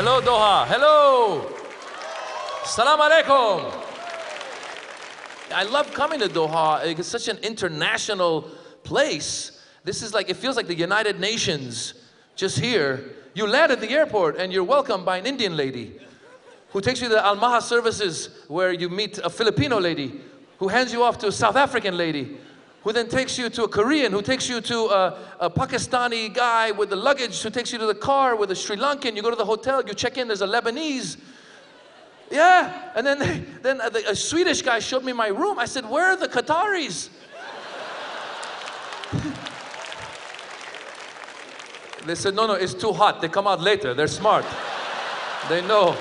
Hello, Doha. Hello. Salam alaikum. I love coming to Doha. It's such an international place. This is like, it feels like the United Nations just here. You land at the airport and you're welcomed by an Indian lady who takes you to the Al Maha services where you meet a Filipino lady who hands you off to a South African lady who then takes you to a Korean, who takes you to a, a, Pakistani guy with the luggage, who takes you to the car with a Sri Lankan. You go to the hotel, you check in, there's a Lebanese. Yeah, and then, they, then a, a Swedish guy showed me my room. I said, Where are the Qataris? they said, No, no, it's too hot. They come out later. They're smart. They know.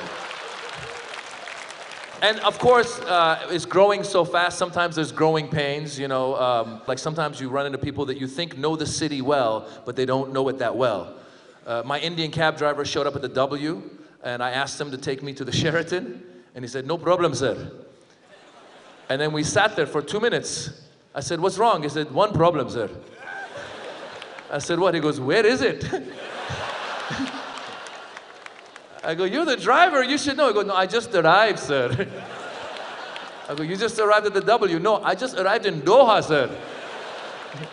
And of course, uh, it's growing so fast. Sometimes there's growing pains. You know, um, like sometimes you run into people that you think know the city well, but they don't know it that well. Uh, my Indian cab driver showed up at the W, and I asked him to take me to the Sheraton, and he said, "No problem, sir." And then we sat there for two minutes. I said, "What's wrong?" He said, "One problem, sir." I said, "What?" He goes, "Where is it?" I go, You're the driver, you should know. He goes, No, I just arrived, sir. I go, You just arrived at the W. No, I just arrived in Doha, sir.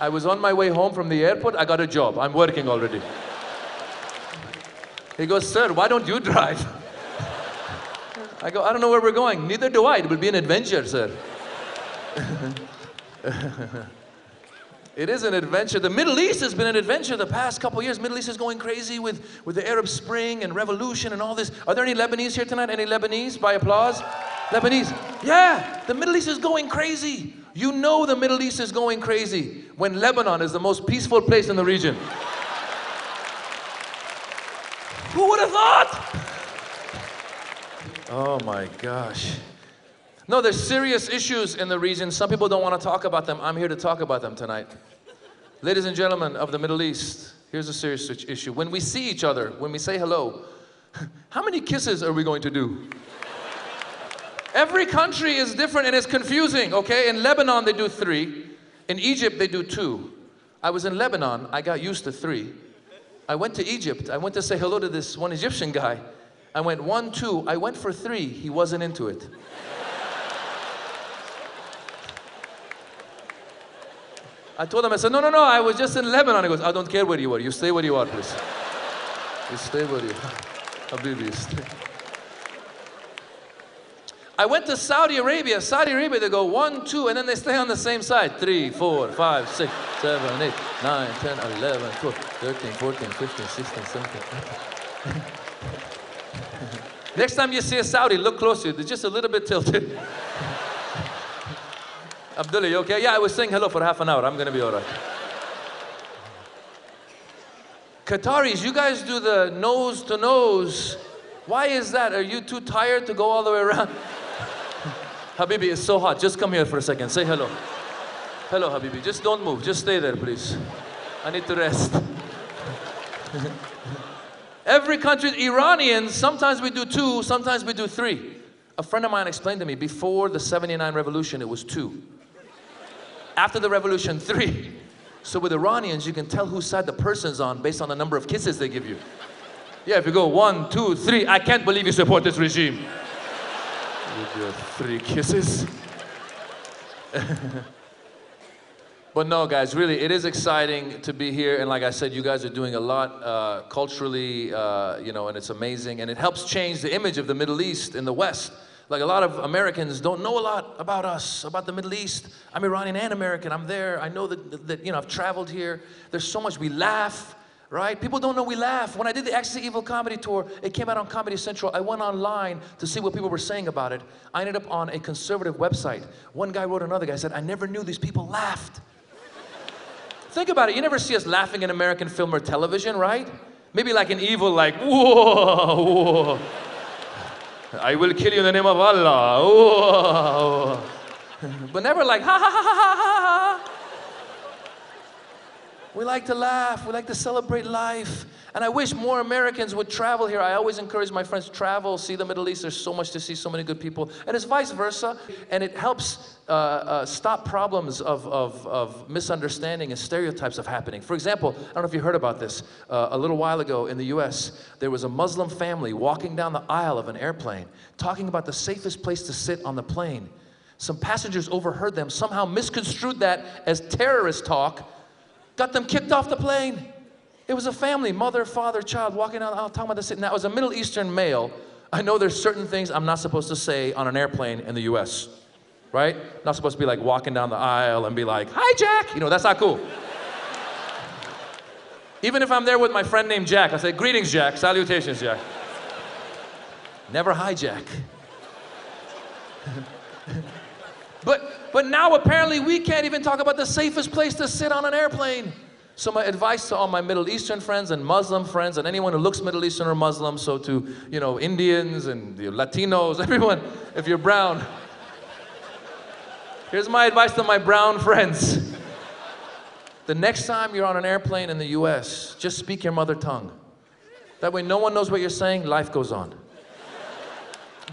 I was on my way home from the airport. I got a job. I'm working already. He goes, Sir, why don't you drive? I go, I don't know where we're going. Neither do I. It will be an adventure, sir. It is an adventure. The Middle East has been an adventure the past couple years. Middle East is going crazy with, with the Arab Spring and revolution and all this. Are there any Lebanese here tonight? Any Lebanese? By applause? Lebanese. Yeah, the Middle East is going crazy. You know the Middle East is going crazy when Lebanon is the most peaceful place in the region. Who would have thought? Oh my gosh. No, there's serious issues in the region. Some people don't want to talk about them. I'm here to talk about them tonight. Ladies and gentlemen of the Middle East, here's a serious issue. When we see each other, when we say hello, how many kisses are we going to do? Every country is different and it's confusing, okay? In Lebanon, they do three. In Egypt, they do two. I was in Lebanon, I got used to three. I went to Egypt, I went to say hello to this one Egyptian guy. I went one, two, I went for three, he wasn't into it. I told him, I said, no, no, no, I was just in Lebanon. He goes, I don't care where you are. You stay where you are, please. You stay where you are. Habibi, stay. I went to Saudi Arabia. Saudi Arabia, they go one, two, and then they stay on the same side. Three, four, five, six, seven, eight, nine, 10, 11, 12, 13, 14, 15, 16, 17. Next time you see a Saudi, look closer. They're just a little bit tilted. Abdullah, you okay? Yeah, I was saying hello for half an hour. I'm gonna be all right. Qataris, you guys do the nose to nose. Why is that? Are you too tired to go all the way around? Habibi, it's so hot. Just come here for a second. Say hello. Hello, Habibi. Just don't move. Just stay there, please. I need to rest. Every country, Iranians, sometimes we do two, sometimes we do three. A friend of mine explained to me before the 79 revolution, it was two. After the revolution, three. So with Iranians, you can tell whose side the person's on based on the number of kisses they give you. Yeah, if you go one, two, three, I can't believe you support this regime. With your three kisses. but no, guys, really, it is exciting to be here. And like I said, you guys are doing a lot uh, culturally, uh, you know, and it's amazing. And it helps change the image of the Middle East in the West. Like a lot of Americans don't know a lot about us, about the Middle East. I'm Iranian and American. I'm there. I know that, that you know, I've traveled here. There's so much we laugh, right? People don't know we laugh. When I did the Axis Evil comedy tour, it came out on Comedy Central. I went online to see what people were saying about it. I ended up on a conservative website. One guy wrote another guy said, I never knew these people laughed. Think about it. You never see us laughing in American film or television, right? Maybe like an evil, like, whoa, whoa. I will kill you in the name of Allah. Oh. oh, oh. but never like, ha ha ha ha ha ha. We like to laugh, we like to celebrate life. And I wish more Americans would travel here. I always encourage my friends to travel, see the Middle East. There's so much to see, so many good people. And it's vice versa. And it helps uh, uh, stop problems of, of, of misunderstanding and stereotypes of happening. For example, I don't know if you heard about this. Uh, a little while ago in the US, there was a Muslim family walking down the aisle of an airplane talking about the safest place to sit on the plane. Some passengers overheard them, somehow misconstrued that as terrorist talk, got them kicked off the plane. It was a family, mother, father, child, walking the aisle talking about the city. Now, as a Middle Eastern male, I know there's certain things I'm not supposed to say on an airplane in the US, right? Not supposed to be like walking down the aisle and be like, hi, Jack. You know, that's not cool. Even if I'm there with my friend named Jack, I say, greetings, Jack, salutations, Jack. Never hi, Jack. but, but now apparently we can't even talk about the safest place to sit on an airplane. So my advice to all my Middle Eastern friends and Muslim friends and anyone who looks Middle Eastern or Muslim, so to you know Indians and Latinos, everyone, if you're brown, here's my advice to my brown friends. The next time you're on an airplane in the U.S., just speak your mother tongue. That way, no one knows what you're saying. Life goes on.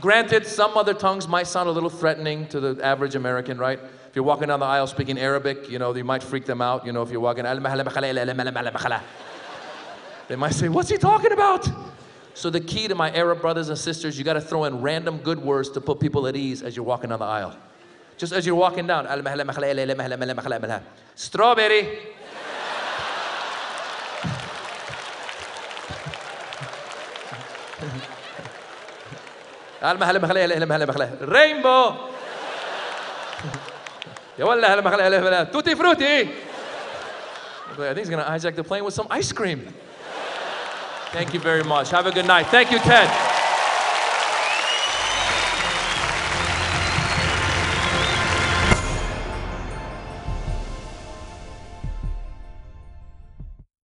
Granted, some other tongues might sound a little threatening to the average American, right? If you're walking down the aisle speaking Arabic, you know, you might freak them out. You know, if you're walking, they might say, What's he talking about? So, the key to my Arab brothers and sisters, you got to throw in random good words to put people at ease as you're walking down the aisle. Just as you're walking down, strawberry. Rainbow. يا ولا هلا مخلي هلا توتي فروتي I think he's gonna hijack the plane with some ice cream. Thank you very much. Have a good night. Thank you, Ted.